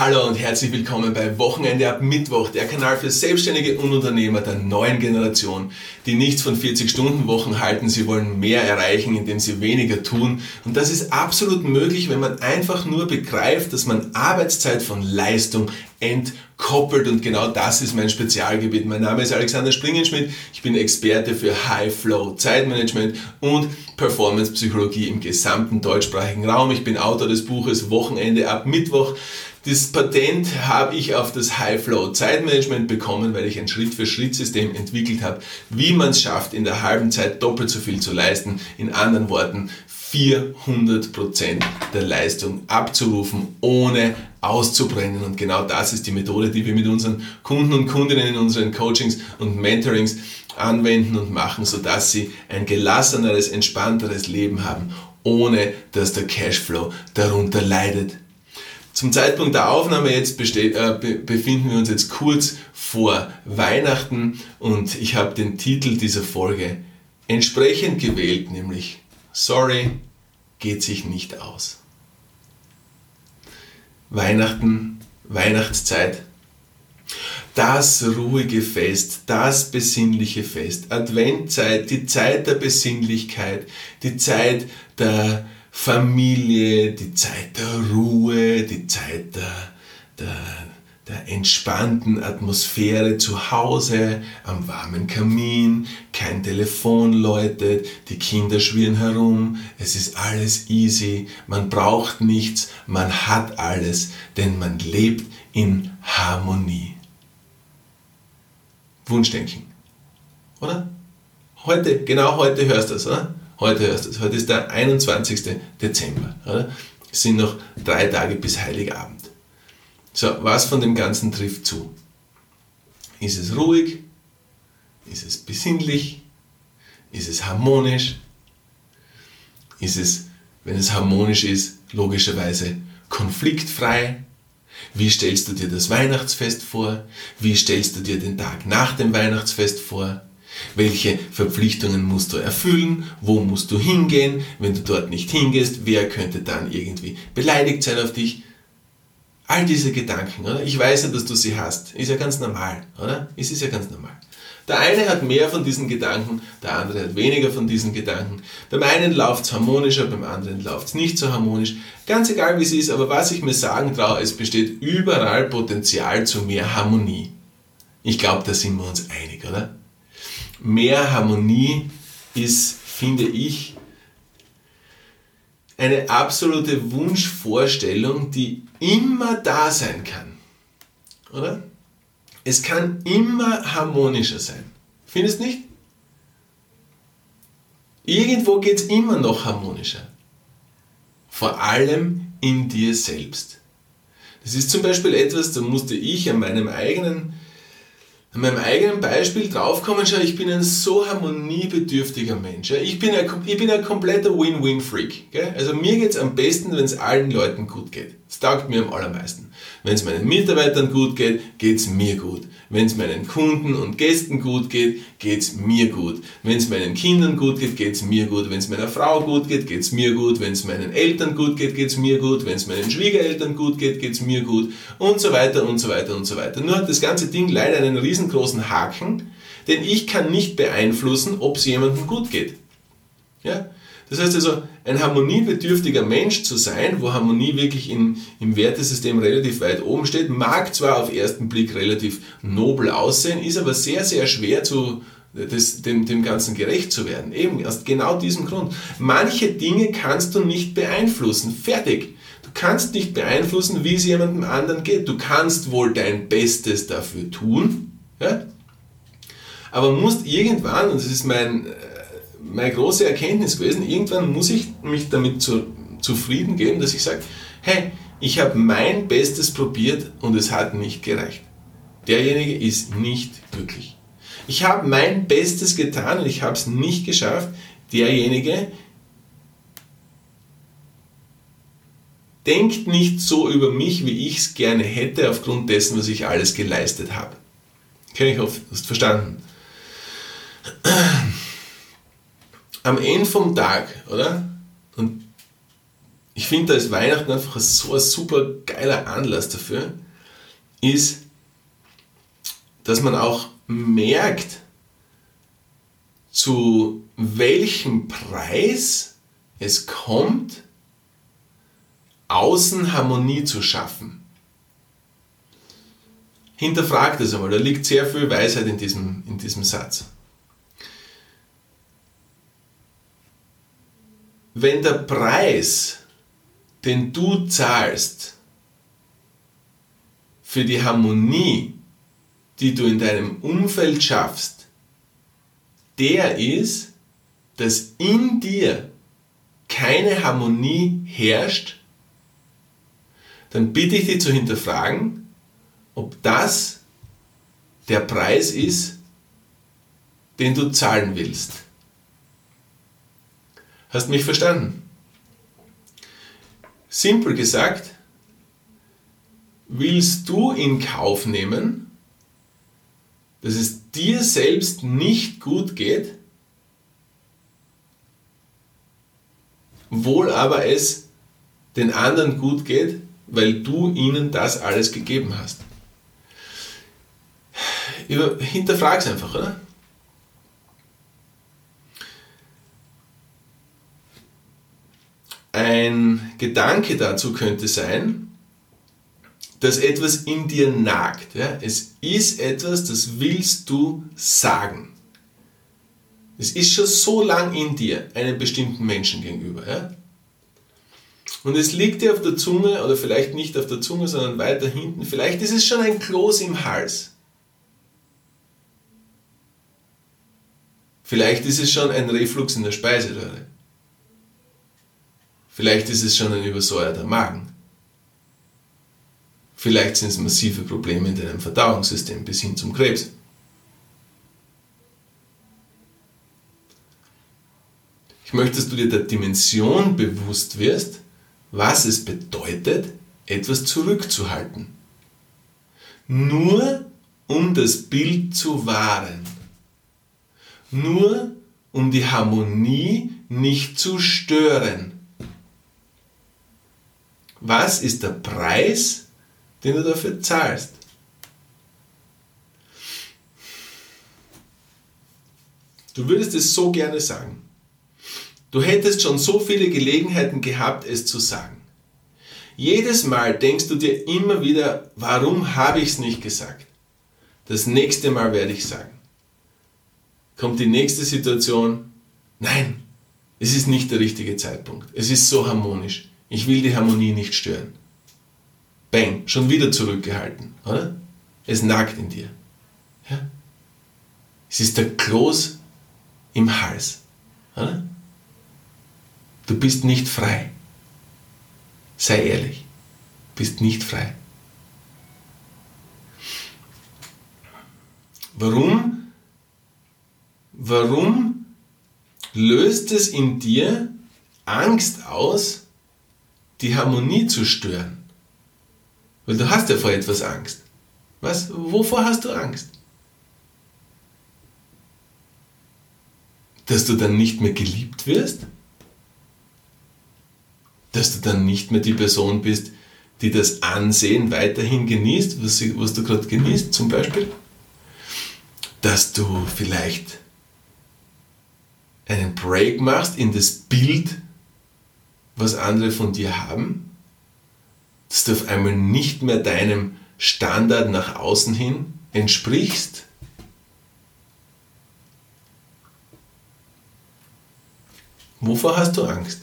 Hallo und herzlich willkommen bei Wochenende ab Mittwoch, der Kanal für Selbstständige und Unternehmer der neuen Generation, die nichts von 40-Stunden-Wochen halten. Sie wollen mehr erreichen, indem sie weniger tun. Und das ist absolut möglich, wenn man einfach nur begreift, dass man Arbeitszeit von Leistung entkoppelt. Und genau das ist mein Spezialgebiet. Mein Name ist Alexander Springenschmidt. Ich bin Experte für High Flow, Zeitmanagement und Performance Psychologie im gesamten deutschsprachigen Raum. Ich bin Autor des Buches Wochenende ab Mittwoch. Das Patent habe ich auf das High Flow Zeitmanagement bekommen, weil ich ein Schritt-für-Schritt-System entwickelt habe, wie man es schafft, in der halben Zeit doppelt so viel zu leisten. In anderen Worten, 400% der Leistung abzurufen, ohne auszubrennen. Und genau das ist die Methode, die wir mit unseren Kunden und Kundinnen in unseren Coachings und Mentorings anwenden und machen, sodass sie ein gelasseneres, entspannteres Leben haben, ohne dass der Cashflow darunter leidet. Zum Zeitpunkt der Aufnahme jetzt besteht, äh, be befinden wir uns jetzt kurz vor Weihnachten und ich habe den Titel dieser Folge entsprechend gewählt, nämlich Sorry, geht sich nicht aus. Weihnachten, Weihnachtszeit, das ruhige Fest, das besinnliche Fest, Adventzeit, die Zeit der Besinnlichkeit, die Zeit der Familie, die Zeit der Ruhe, die Zeit der, der, der entspannten Atmosphäre zu Hause, am warmen Kamin, kein Telefon läutet, die Kinder schwirren herum, es ist alles easy, man braucht nichts, man hat alles, denn man lebt in Harmonie. Wunschdenken, oder? Heute, genau heute hörst du das, oder? Heute. Heute ist der 21. Dezember. Oder? Es sind noch drei Tage bis Heiligabend. So, was von dem Ganzen trifft zu? Ist es ruhig? Ist es besinnlich? Ist es harmonisch? Ist es, wenn es harmonisch ist, logischerweise konfliktfrei? Wie stellst du dir das Weihnachtsfest vor? Wie stellst du dir den Tag nach dem Weihnachtsfest vor? Welche Verpflichtungen musst du erfüllen? Wo musst du hingehen? Wenn du dort nicht hingehst, wer könnte dann irgendwie beleidigt sein auf dich? All diese Gedanken, oder? Ich weiß ja, dass du sie hast. Ist ja ganz normal, oder? Es ist ja ganz normal. Der eine hat mehr von diesen Gedanken, der andere hat weniger von diesen Gedanken. Beim einen läuft es harmonischer, beim anderen läuft es nicht so harmonisch. Ganz egal wie es ist, aber was ich mir sagen traue, es besteht überall Potenzial zu mehr Harmonie. Ich glaube, da sind wir uns einig, oder? Mehr Harmonie ist, finde ich, eine absolute Wunschvorstellung, die immer da sein kann. Oder? Es kann immer harmonischer sein. Findest nicht? Irgendwo geht es immer noch harmonischer. Vor allem in dir selbst. Das ist zum Beispiel etwas, da musste ich an meinem eigenen an meinem eigenen Beispiel draufkommen, schau, ich bin ein so harmoniebedürftiger Mensch. Ich bin ein, ich bin ein kompletter Win-Win-Freak. Also mir geht es am besten, wenn es allen Leuten gut geht. Das taugt mir am allermeisten. Wenn es meinen Mitarbeitern gut geht, geht es mir gut. Wenn es meinen Kunden und Gästen gut geht, geht es mir gut. Wenn es meinen Kindern gut geht, geht es mir gut. Wenn es meiner Frau gut geht, geht es mir gut. Wenn es meinen Eltern gut geht, geht es mir gut. Wenn es meinen Schwiegereltern gut geht, geht es mir gut. Und so weiter und so weiter und so weiter. Nur hat das ganze Ding leider einen riesengroßen Haken, denn ich kann nicht beeinflussen, ob es jemandem gut geht. Ja? Das heißt also, ein harmoniebedürftiger Mensch zu sein, wo Harmonie wirklich in, im Wertesystem relativ weit oben steht, mag zwar auf ersten Blick relativ nobel aussehen, ist aber sehr, sehr schwer zu, das, dem, dem Ganzen gerecht zu werden. Eben aus genau diesem Grund. Manche Dinge kannst du nicht beeinflussen. Fertig. Du kannst nicht beeinflussen, wie es jemandem anderen geht. Du kannst wohl dein Bestes dafür tun, ja? aber musst irgendwann, und das ist mein meine große Erkenntnis gewesen, irgendwann muss ich mich damit zu, zufrieden geben, dass ich sage, hey, ich habe mein Bestes probiert und es hat nicht gereicht. Derjenige ist nicht glücklich. Ich habe mein Bestes getan und ich habe es nicht geschafft. Derjenige denkt nicht so über mich, wie ich es gerne hätte, aufgrund dessen, was ich alles geleistet habe. Okay, ich hoffe, du hast verstanden am Ende vom Tag, oder? Und ich finde, da ist Weihnachten einfach so ein super geiler Anlass dafür, ist, dass man auch merkt, zu welchem Preis es kommt, Außenharmonie zu schaffen. Hinterfragt es einmal, da liegt sehr viel Weisheit in diesem, in diesem Satz. Wenn der Preis, den du zahlst, für die Harmonie, die du in deinem Umfeld schaffst, der ist, dass in dir keine Harmonie herrscht, dann bitte ich dich zu hinterfragen, ob das der Preis ist, den du zahlen willst. Hast mich verstanden? Simpel gesagt, willst du in Kauf nehmen, dass es dir selbst nicht gut geht, wohl aber es den anderen gut geht, weil du ihnen das alles gegeben hast. Hinterfrag es einfach, oder? Ein Gedanke dazu könnte sein, dass etwas in dir nagt. Ja? Es ist etwas, das willst du sagen. Es ist schon so lang in dir, einem bestimmten Menschen gegenüber. Ja? Und es liegt dir auf der Zunge, oder vielleicht nicht auf der Zunge, sondern weiter hinten. Vielleicht ist es schon ein Kloß im Hals. Vielleicht ist es schon ein Reflux in der Speiseröhre. Vielleicht ist es schon ein übersäuerter Magen. Vielleicht sind es massive Probleme in deinem Verdauungssystem bis hin zum Krebs. Ich möchte, dass du dir der Dimension bewusst wirst, was es bedeutet, etwas zurückzuhalten. Nur um das Bild zu wahren. Nur um die Harmonie nicht zu stören. Was ist der Preis, den du dafür zahlst? Du würdest es so gerne sagen. Du hättest schon so viele Gelegenheiten gehabt, es zu sagen. Jedes Mal denkst du dir immer wieder, warum habe ich es nicht gesagt? Das nächste Mal werde ich sagen. Kommt die nächste Situation, nein, es ist nicht der richtige Zeitpunkt. Es ist so harmonisch. Ich will die Harmonie nicht stören. Bang, schon wieder zurückgehalten, oder? Es nagt in dir. Ja? Es ist der Kloß im Hals, oder? Du bist nicht frei. Sei ehrlich, bist nicht frei. Warum? Warum löst es in dir Angst aus, die Harmonie zu stören? Weil du hast ja vor etwas Angst. Was? Wovor hast du Angst? Dass du dann nicht mehr geliebt wirst? dass du dann nicht mehr die Person bist, die das Ansehen weiterhin genießt, was, was du gerade genießt zum Beispiel. Dass du vielleicht einen Break machst in das Bild, was andere von dir haben. Dass du auf einmal nicht mehr deinem Standard nach außen hin entsprichst. Wovor hast du Angst?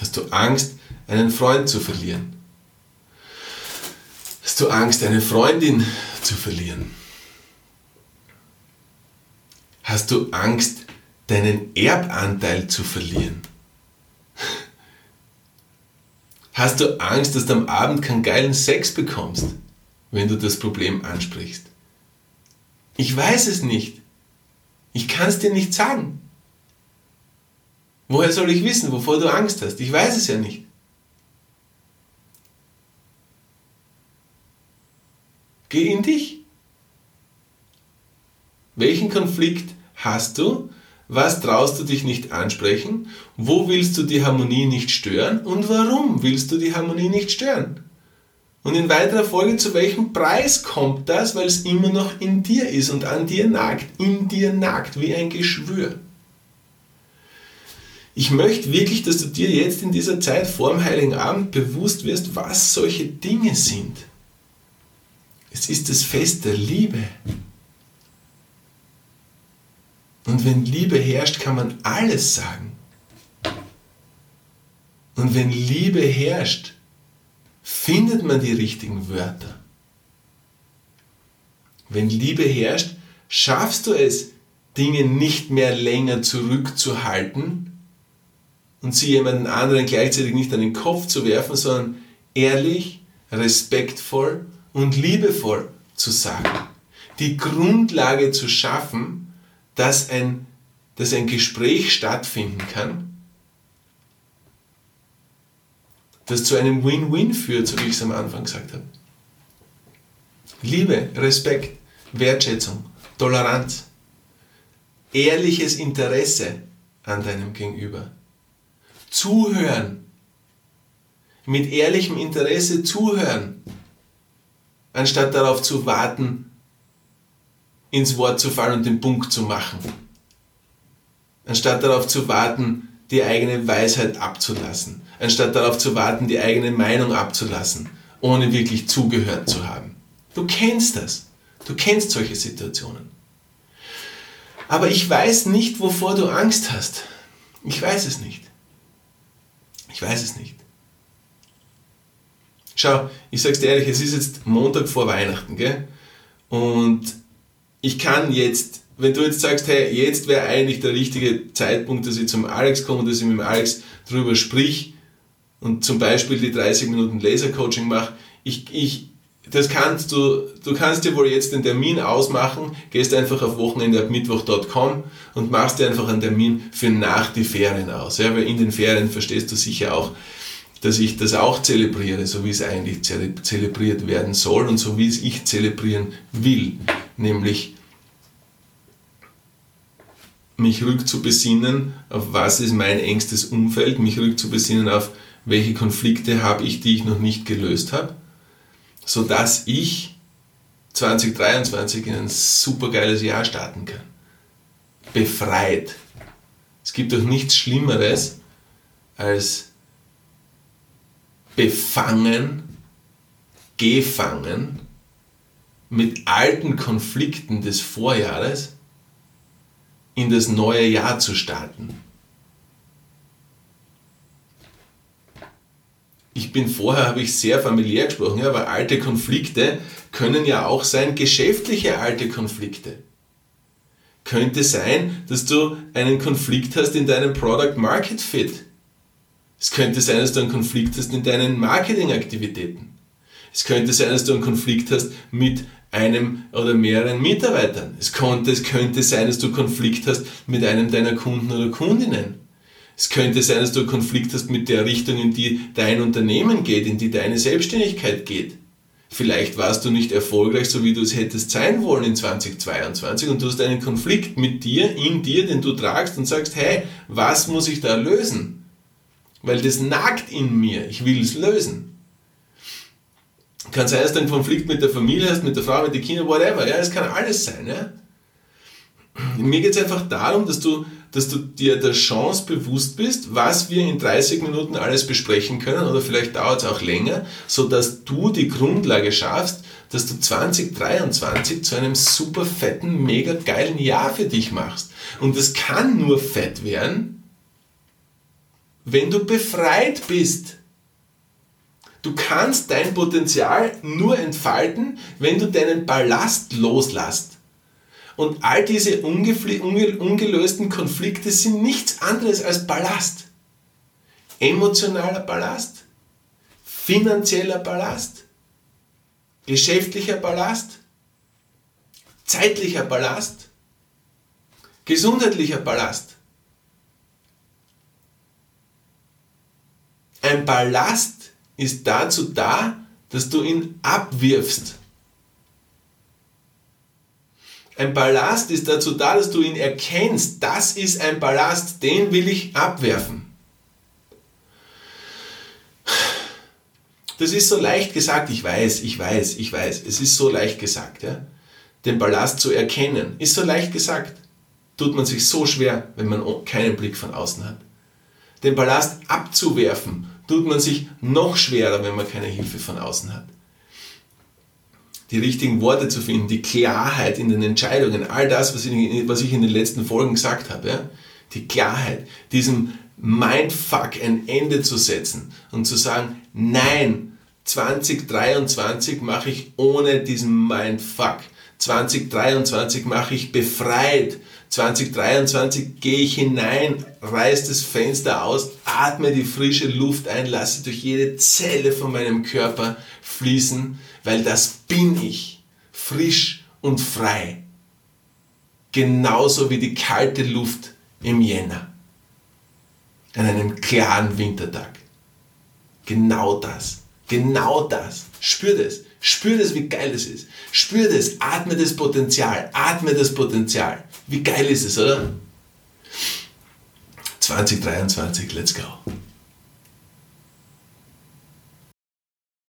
Hast du Angst, einen Freund zu verlieren? Hast du Angst, eine Freundin zu verlieren? Hast du Angst, deinen Erbanteil zu verlieren? Hast du Angst, dass du am Abend keinen geilen Sex bekommst, wenn du das Problem ansprichst? Ich weiß es nicht. Ich kann es dir nicht sagen. Woher soll ich wissen, wovor du Angst hast? Ich weiß es ja nicht. Geh in dich. Welchen Konflikt hast du, Was traust du dich nicht ansprechen? Wo willst du die Harmonie nicht stören? Und warum willst du die Harmonie nicht stören? Und in weiterer Folge, zu welchem Preis kommt das? Weil es immer noch in dir ist und an dir nagt, in dir nagt, wie ein Geschwür. Ich möchte wirklich, dass du dir jetzt in dieser Zeit vor dem Heiligen Abend bewusst wirst, was solche Dinge sind. Es ist das Fest der Liebe. Und wenn Liebe herrscht, kann man alles sagen. Und wenn Liebe herrscht, findet man die richtigen Wörter. Wenn Liebe herrscht, schaffst du es, Dinge nicht mehr länger zurückzuhalten und sie jemanden anderen gleichzeitig nicht an den Kopf zu werfen, sondern ehrlich, respektvoll und liebevoll zu sagen. Die Grundlage zu schaffen, dass ein, dass ein Gespräch stattfinden kann, das zu einem Win-Win führt, so wie ich es am Anfang gesagt habe. Liebe, Respekt, Wertschätzung, Toleranz, ehrliches Interesse an deinem Gegenüber, zuhören, mit ehrlichem Interesse zuhören, anstatt darauf zu warten, ins Wort zu fallen und den Punkt zu machen. Anstatt darauf zu warten, die eigene Weisheit abzulassen. Anstatt darauf zu warten, die eigene Meinung abzulassen, ohne wirklich zugehört zu haben. Du kennst das. Du kennst solche Situationen. Aber ich weiß nicht, wovor du Angst hast. Ich weiß es nicht. Ich weiß es nicht. Schau, ich sag's dir ehrlich, es ist jetzt Montag vor Weihnachten, gell? Und ich kann jetzt, wenn du jetzt sagst, hey, jetzt wäre eigentlich der richtige Zeitpunkt, dass ich zum Alex komme und dass ich mit dem Alex drüber sprich und zum Beispiel die 30 Minuten Laser-Coaching mache, ich, ich, das kannst du, du kannst dir wohl jetzt den Termin ausmachen, gehst einfach auf wochenendeabmittwoch.com und machst dir einfach einen Termin für nach die Ferien aus. Ja, weil in den Ferien verstehst du sicher auch, dass ich das auch zelebriere, so wie es eigentlich zelebriert werden soll und so wie es ich zelebrieren will nämlich mich rückzubesinnen, auf was ist mein engstes Umfeld, mich rückzubesinnen auf welche Konflikte habe ich, die ich noch nicht gelöst habe, sodass ich 2023 in ein supergeiles Jahr starten kann. Befreit. Es gibt doch nichts Schlimmeres als befangen, gefangen mit alten Konflikten des Vorjahres in das neue Jahr zu starten. Ich bin vorher, habe ich sehr familiär gesprochen, ja, weil alte Konflikte können ja auch sein geschäftliche alte Konflikte. Könnte sein, dass du einen Konflikt hast in deinem Product Market Fit. Es könnte sein, dass du einen Konflikt hast in deinen Marketingaktivitäten. Es könnte sein, dass du einen Konflikt hast mit einem oder mehreren Mitarbeitern. Es, konnte, es könnte sein, dass du Konflikt hast mit einem deiner Kunden oder Kundinnen. Es könnte sein, dass du Konflikt hast mit der Richtung, in die dein Unternehmen geht, in die deine Selbstständigkeit geht. Vielleicht warst du nicht erfolgreich, so wie du es hättest sein wollen in 2022 und du hast einen Konflikt mit dir, in dir, den du tragst und sagst, hey, was muss ich da lösen? Weil das nagt in mir, ich will es lösen. Kann sein, dass du einen Konflikt mit der Familie hast, mit der Frau, mit den Kindern, whatever. Ja, es kann alles sein. Ja? Mir geht es einfach darum, dass du, dass du dir der Chance bewusst bist, was wir in 30 Minuten alles besprechen können oder vielleicht dauert es auch länger, sodass du die Grundlage schaffst, dass du 2023 zu einem super fetten, mega geilen Jahr für dich machst. Und es kann nur fett werden, wenn du befreit bist Du kannst dein Potenzial nur entfalten, wenn du deinen Ballast loslässt. Und all diese ungelösten Konflikte sind nichts anderes als Ballast. Emotionaler Ballast, finanzieller Ballast, geschäftlicher Ballast, zeitlicher Ballast, gesundheitlicher Ballast. Ein Ballast ist dazu da, dass du ihn abwirfst. Ein Ballast ist dazu da, dass du ihn erkennst. Das ist ein Ballast, den will ich abwerfen. Das ist so leicht gesagt, ich weiß, ich weiß, ich weiß. Es ist so leicht gesagt, ja. Den Ballast zu erkennen, ist so leicht gesagt. Tut man sich so schwer, wenn man keinen Blick von außen hat. Den Ballast abzuwerfen, tut man sich noch schwerer, wenn man keine Hilfe von außen hat. Die richtigen Worte zu finden, die Klarheit in den Entscheidungen, all das, was ich, was ich in den letzten Folgen gesagt habe, ja? die Klarheit, diesem Mindfuck ein Ende zu setzen und zu sagen, nein, 2023 mache ich ohne diesen Mindfuck. 2023 mache ich befreit. 2023 gehe ich hinein, reiß das Fenster aus, atme die frische Luft ein, lasse durch jede Zelle von meinem Körper fließen, weil das bin ich. Frisch und frei. Genauso wie die kalte Luft im Jänner. An einem klaren Wintertag. Genau das. Genau das. Spür das. Spür das, wie geil das ist. Spür das. Atme das Potenzial. Atme das Potenzial. Wie geil ist es, oder? 2023, let's go.